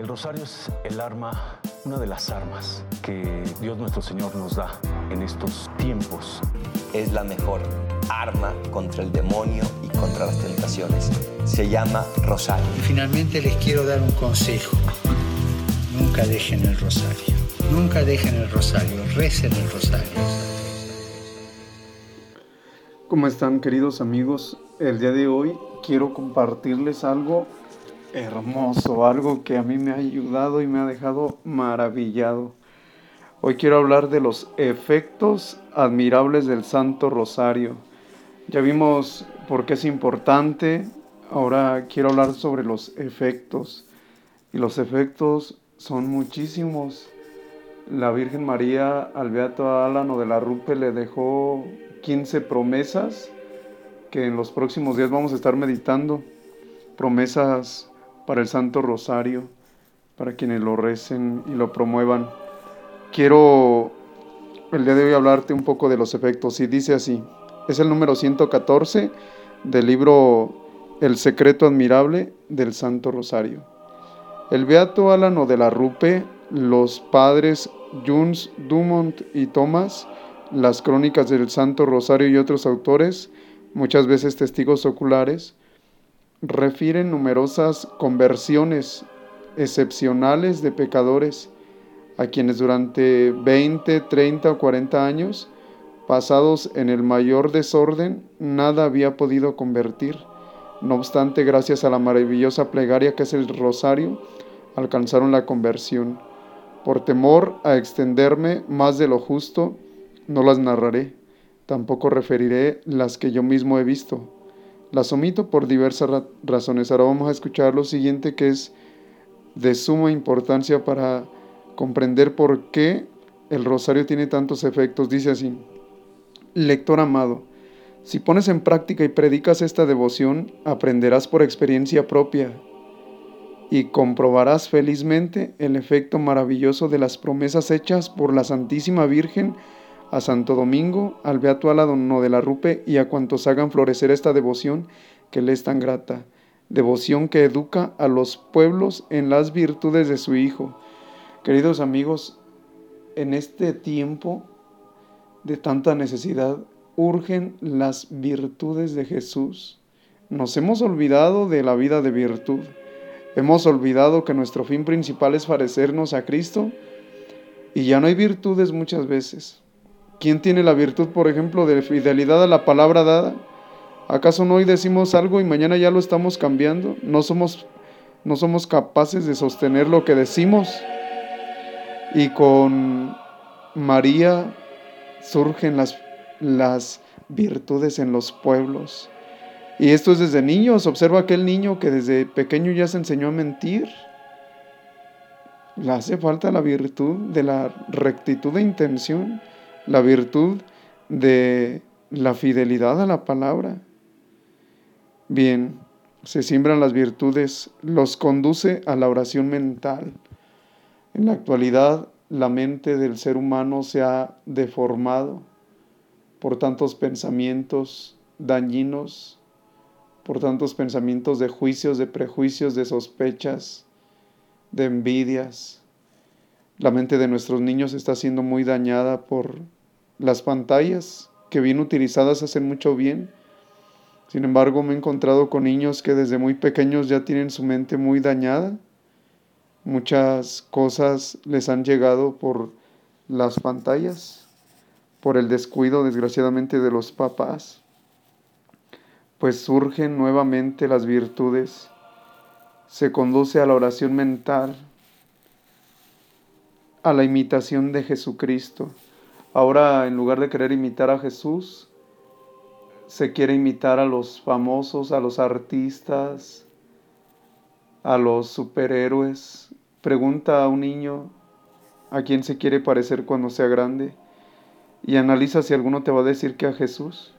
El rosario es el arma, una de las armas que Dios nuestro Señor nos da en estos tiempos. Es la mejor arma contra el demonio y contra las tentaciones. Se llama rosario. Y finalmente les quiero dar un consejo. Nunca dejen el rosario. Nunca dejen el rosario. Recen el rosario. ¿Cómo están queridos amigos? El día de hoy quiero compartirles algo hermoso, algo que a mí me ha ayudado y me ha dejado maravillado. Hoy quiero hablar de los efectos admirables del Santo Rosario. Ya vimos por qué es importante, ahora quiero hablar sobre los efectos. Y los efectos son muchísimos. La Virgen María al Beato Álano de la Rupe le dejó 15 promesas que en los próximos días vamos a estar meditando. Promesas para el Santo Rosario, para quienes lo recen y lo promuevan. Quiero el día de hoy hablarte un poco de los efectos y dice así, es el número 114 del libro El secreto admirable del Santo Rosario. El Beato Álano de la Rupe, los padres Junes Dumont y Thomas, las crónicas del Santo Rosario y otros autores, muchas veces testigos oculares, refieren numerosas conversiones excepcionales de pecadores a quienes durante 20, 30 o 40 años, pasados en el mayor desorden, nada había podido convertir. No obstante, gracias a la maravillosa plegaria que es el rosario, alcanzaron la conversión. Por temor a extenderme más de lo justo, no las narraré, tampoco referiré las que yo mismo he visto las omito por diversas razones. Ahora vamos a escuchar lo siguiente que es de suma importancia para comprender por qué el rosario tiene tantos efectos. Dice así, lector amado, si pones en práctica y predicas esta devoción, aprenderás por experiencia propia y comprobarás felizmente el efecto maravilloso de las promesas hechas por la Santísima Virgen a Santo Domingo, al Beato Álado de la Rupe y a cuantos hagan florecer esta devoción que le es tan grata, devoción que educa a los pueblos en las virtudes de su Hijo. Queridos amigos, en este tiempo de tanta necesidad, urgen las virtudes de Jesús. Nos hemos olvidado de la vida de virtud. Hemos olvidado que nuestro fin principal es parecernos a Cristo y ya no hay virtudes muchas veces. ¿Quién tiene la virtud, por ejemplo, de fidelidad a la palabra dada? ¿Acaso no hoy decimos algo y mañana ya lo estamos cambiando? ¿No somos, no somos capaces de sostener lo que decimos? Y con María surgen las, las virtudes en los pueblos. Y esto es desde niños. Observa aquel niño que desde pequeño ya se enseñó a mentir. Le hace falta la virtud de la rectitud de intención la virtud de la fidelidad a la palabra. Bien, se siembran las virtudes, los conduce a la oración mental. En la actualidad, la mente del ser humano se ha deformado por tantos pensamientos dañinos, por tantos pensamientos de juicios, de prejuicios, de sospechas, de envidias, la mente de nuestros niños está siendo muy dañada por las pantallas que bien utilizadas hacen mucho bien. Sin embargo, me he encontrado con niños que desde muy pequeños ya tienen su mente muy dañada. Muchas cosas les han llegado por las pantallas, por el descuido desgraciadamente de los papás. Pues surgen nuevamente las virtudes. Se conduce a la oración mental, a la imitación de Jesucristo. Ahora, en lugar de querer imitar a Jesús, se quiere imitar a los famosos, a los artistas, a los superhéroes. Pregunta a un niño a quién se quiere parecer cuando sea grande y analiza si alguno te va a decir que a Jesús.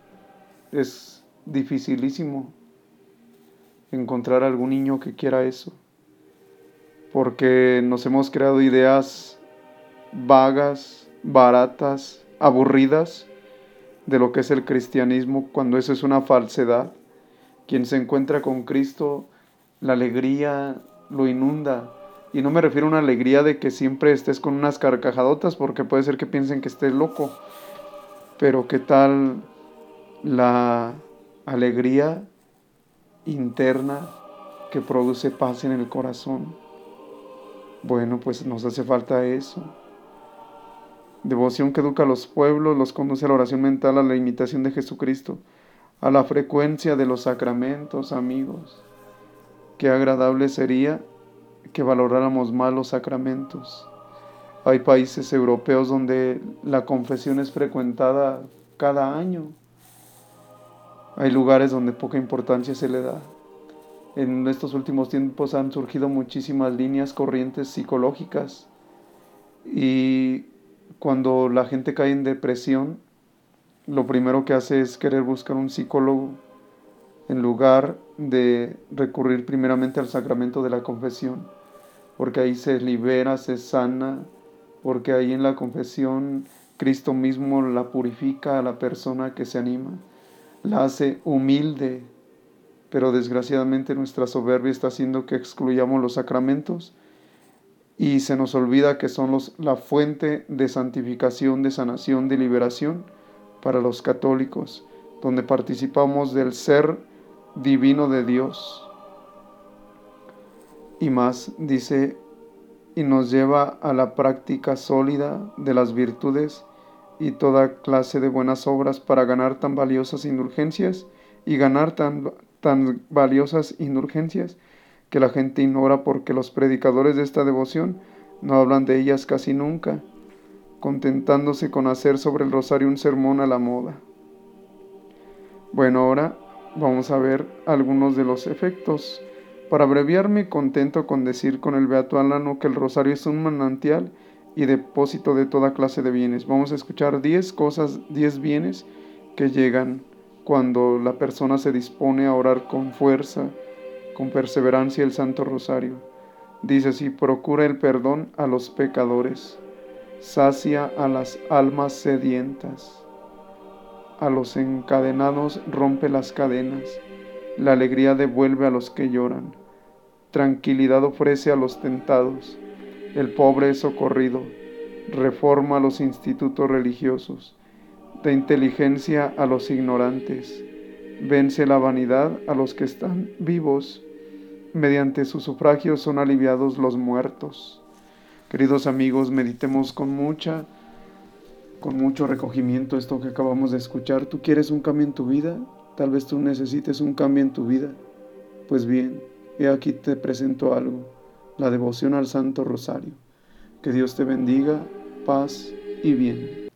Es dificilísimo encontrar algún niño que quiera eso, porque nos hemos creado ideas vagas, baratas, aburridas de lo que es el cristianismo cuando eso es una falsedad. Quien se encuentra con Cristo, la alegría lo inunda, Y no me refiero a una alegría de que siempre estés con unas carcajadotas, porque puede ser que piensen que estés loco. Pero ¿qué tal la alegría interna que produce paz en el corazón? Bueno, pues nos hace falta eso. Devoción que educa a los pueblos, los conduce a la oración mental, a la imitación de Jesucristo, a la frecuencia de los sacramentos, amigos. Qué agradable sería que valoráramos más los sacramentos. Hay países europeos donde la confesión es frecuentada cada año. Hay lugares donde poca importancia se le da. En estos últimos tiempos han surgido muchísimas líneas corrientes psicológicas y cuando la gente cae en depresión, lo primero que hace es querer buscar un psicólogo en lugar de recurrir primeramente al sacramento de la confesión porque ahí se libera, se sana, porque ahí en la confesión Cristo mismo la purifica a la persona que se anima, la hace humilde, pero desgraciadamente nuestra soberbia está haciendo que excluyamos los sacramentos y se nos olvida que son los, la fuente de santificación, de sanación, de liberación para los católicos, donde participamos del ser divino de Dios. Y más, dice, y nos lleva a la práctica sólida de las virtudes y toda clase de buenas obras para ganar tan valiosas indulgencias y ganar tan, tan valiosas indulgencias que la gente ignora porque los predicadores de esta devoción no hablan de ellas casi nunca, contentándose con hacer sobre el rosario un sermón a la moda. Bueno, ahora vamos a ver algunos de los efectos para abreviarme, contento con decir con el Beato Alano que el rosario es un manantial y depósito de toda clase de bienes. Vamos a escuchar 10 cosas, 10 bienes que llegan cuando la persona se dispone a orar con fuerza, con perseverancia el Santo Rosario. Dice así, procura el perdón a los pecadores, sacia a las almas sedientas, a los encadenados rompe las cadenas, la alegría devuelve a los que lloran. Tranquilidad ofrece a los tentados, el pobre es socorrido, reforma los institutos religiosos, da inteligencia a los ignorantes, vence la vanidad a los que están vivos, mediante su sufragio son aliviados los muertos. Queridos amigos, meditemos con mucha con mucho recogimiento esto que acabamos de escuchar. ¿Tú quieres un cambio en tu vida? Tal vez tú necesites un cambio en tu vida. Pues bien, He aquí te presento algo, la devoción al Santo Rosario. Que Dios te bendiga, paz y bien.